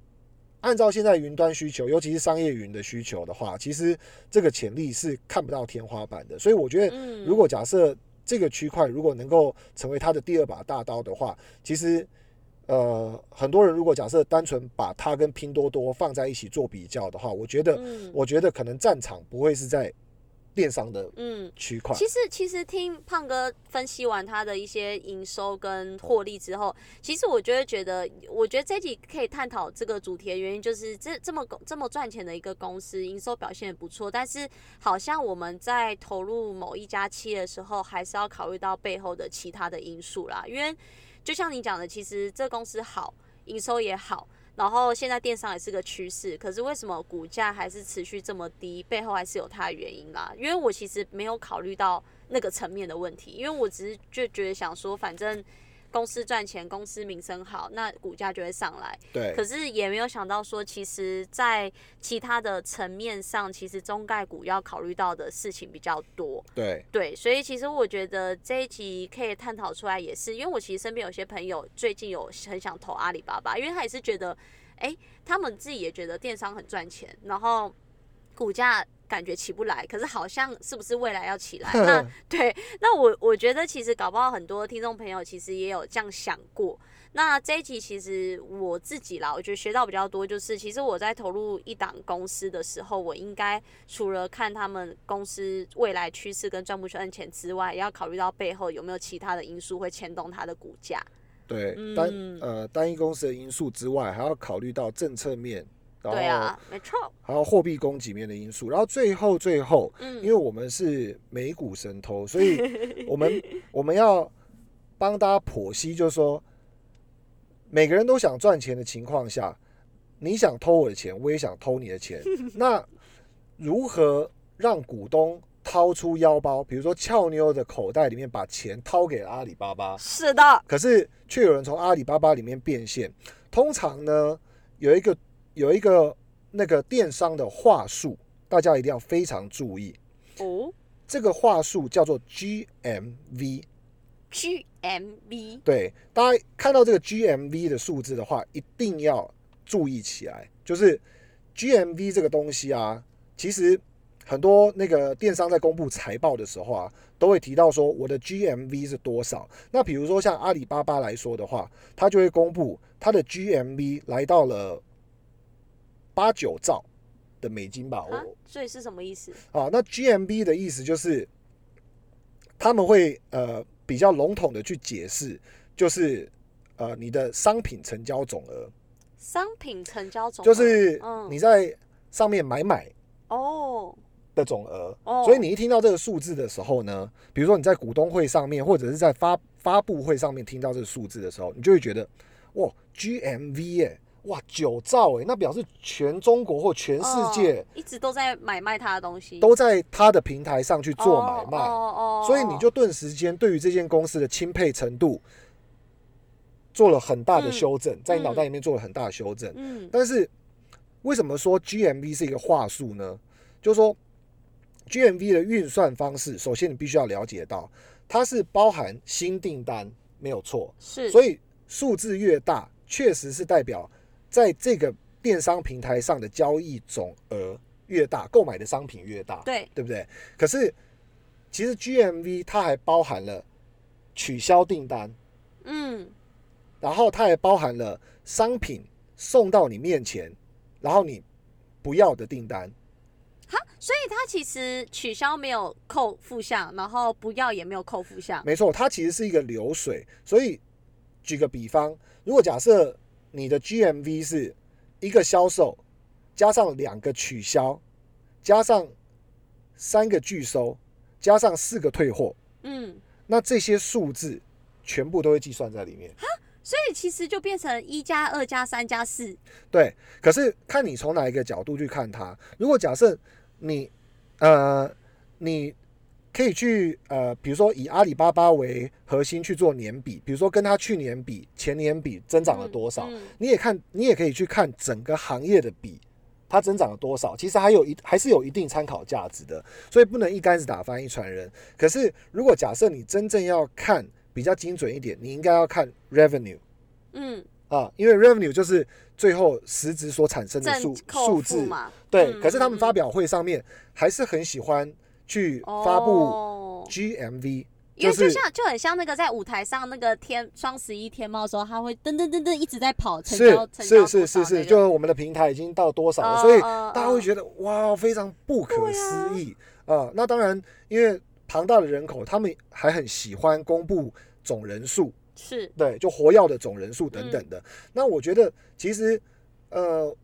按照现在云端需求，尤其是商业云的需求的话，其实这个潜力是看不到天花板的。所以我觉得，嗯如果假设这个区块如果能够成为它的第二把大刀的话，其实呃，很多人如果假设单纯把它跟拼多多放在一起做比较的话，我觉得，嗯。我觉得可能战场不会是在电商的嗯。区块。其实，其实听胖哥分析完他的一些营收跟获利之后，其实我就会觉得，我觉得这集可以探讨这个主题的原因，就是这这么这么赚钱的一个公司，营收表现也不错，但是好像我们在投入某一家企业的时候，还是要考虑到背后的其他的因素啦。因为就像你讲的，其实这公司好，营收也好。然后现在电商也是个趋势，可是为什么股价还是持续这么低？背后还是有它的原因啦。因为我其实没有考虑到那个层面的问题，因为我只是就觉得想说，反正公司赚钱，公司名声好，那股价就会上来。对可，是也没有想到说，其实，在其他的层面上，其实中概股要考虑到的事情比较多。对，对，所以其实我觉得这一集可以探讨出来，也是因为我其实身边有些朋友最近有很想投阿里巴巴，因为他也是觉得，哎、他们自己也觉得电商很赚钱，然后股价感觉起不来，可是好像是不是未来要起来？那对，那我我觉得其实搞不好很多听众朋友其实也有这样想过。那这一集其实我自己啦，我觉得学到比较多，就是其实我在投入一档公司的时候，我应该除了看他们公司未来趋势跟赚不赚钱之外，也要考虑到背后有没有其他的因素会牵动它的股价。对，单嗯呃单一公司的因素之外，还要考虑到政策面，然后对啊，没错。还有货币供给面的因素，然后最后最后，嗯，因为我们是美股神偷，所以我们 我们要帮大家剖析，就是说每个人都想赚钱的情况下，你想偷我的钱，我也想偷你的钱，那如何让股东掏出腰包，比如说俏妞的口袋里面把钱掏给了阿里巴巴，是的，可是却有人从阿里巴巴里面变现。通常呢，有一个有一个那个电商的话术，大家一定要非常注意。哦这个话术叫做 GMV。，GMV，对，大家看到这个 GMV 的数字的话，一定要注意起来。就是 GMV 这个东西啊，其实很多那个电商在公布财报的时候啊，都会提到说我的 GMV 是多少。那比如说像阿里巴巴来说的话，它就会公布它的 GMV 来到了八九兆的美金吧。啊我，所以是什么意思？啊，那 GMB 的意思就是他们会呃比较笼统的去解释，就是呃你的商品成交总额，商品成交总额就是嗯你在上面买买哦的总额。哦，所以你一听到这个数字的时候呢，比如说你在股东会上面，或者是在发发布会上面听到这个数字的时候，你就会觉得哇 GMV 耶、哇九兆哎、那表示全中国或全世界哦一直都在买卖他的东西，都在他的平台上去做买卖。哦哦哦所以你就顿时间对于这间公司的钦佩程度做了很大的修正，在你脑袋里面做了很大的修正。嗯但是为什么说 GMV 是一个话术呢？就是说 GMV 的运算方式，首先你必须要了解到，它是包含新订单，没有错。是，所以数字越大，确实是代表在这个电商平台上的交易总额越大，购买的商品越大。对对不对？可是其实 GMV 它还包含了取消订单，嗯然后它还包含了商品送到你面前，然后你不要的订单。哈，所以它其实取消没有扣负项，然后不要也没有扣负项，没错，它其实是一个流水。所以举个比方，如果假设你的 GMV 是一个销售加上两个取消，加上三个拒收，加上四个退货，嗯，那这些数字全部都会计算在里面。所以其实就变成一加二加三加四，对，可是看你从哪一个角度去看它。如果假设你呃，你可以去呃，比如说以阿里巴巴为核心去做年比，比如说跟它去年比、前年比增长了多少，嗯你也看，你也可以去看整个行业的比。它增长了多少？其实还有一还是有一定参考价值的，所以不能一竿子打翻一船人。可是如果假设你真正要看比较精准一点，你应该要看 revenue。嗯，啊，因为 revenue 就是最后实质所产生的数数字，嘛，对。嗯可是他们嗯发表会上面还是很喜欢去发布哦。GMV，因为就就是像就很像那个在舞台上那个天双十一天猫的时候，它会噔噔噔噔一直在跑，成交成交是是是是，就是我们的平台已经到多少了，哦所以哦大家会哦觉得哇，非常不可思议。啊。那当然，因为庞大的人口，他们还很喜欢公布总人数，是。对，就活跃的总人数等等嗯。的。那我觉得其实呃，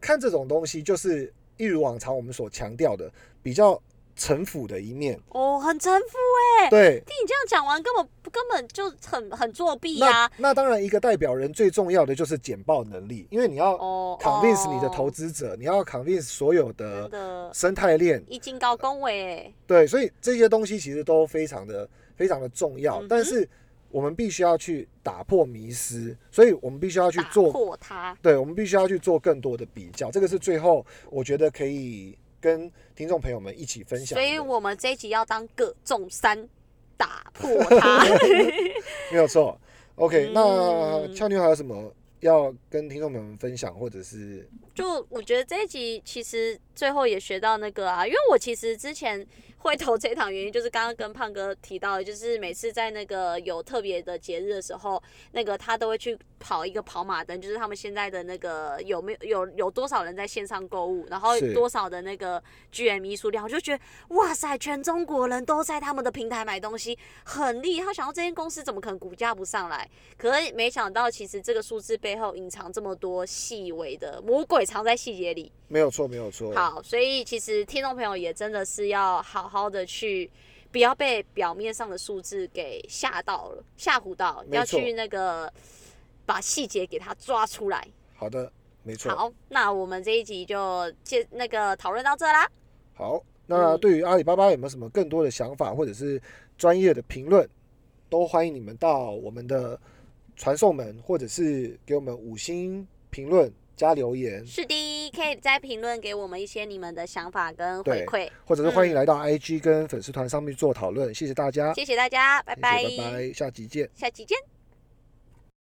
看这种东西就是一如往常我们所强调的比较城府的一面。哦，很城府哎，对，听你这样讲完，根本根本就很很作弊那呀、那当然一个代表人最重要的就是简报能力，因为你要哦 convince 你的投资资者，你要 convince 所有的的。生态链，一经高恭维哎，对，所以这些东西其实都非常的非常的重要，嗯但是我们必须要去打破迷失，所以我们必须要去做破它。对，我们必须要去做更多的比较，这个是最后我觉得可以跟听众朋友们一起分享。所以我们这一集要当葛仲山，打破它。没有错。OK，、那嗯俏妞还有什么要跟听众朋友们分享，或者是就我觉得这一集其实最后也学到那个啊，因为我其实之前会投这一场原因，就是刚刚跟胖哥提到的，就是每次在那个有特别的节日的时候，那个他都会去跑一个跑马灯，就是他们现在的那个有没有有有多少人在线上购物，然后多少的那个 GME 数量，我就觉得哇塞，全中国人都在他们的平台买东西，很厉害。想到这间公司怎么可能股价不上来？可是没想到，其实这个数字背后隐藏这么多细微的魔鬼，藏在细节里。没有错，没有错。好，所以其实听众朋友也真的是要好好的去，不要被表面上的数字给吓到了、吓唬到，要去那个把细节给它抓出来。好的，没错。好，那我们这一集就介那个讨论到这啦。好，那嗯对于阿里巴巴有没有什么更多的想法，或者是专业的评论，都欢迎你们到我们的传送门，或者是给我们五星评论加留言，是的，可以在评论给我们一些你们的想法跟回馈。或者是欢迎嗯来到 IG 跟粉丝团上面做讨论。谢谢大家，谢谢大家，拜拜，拜拜，下集见。下集见。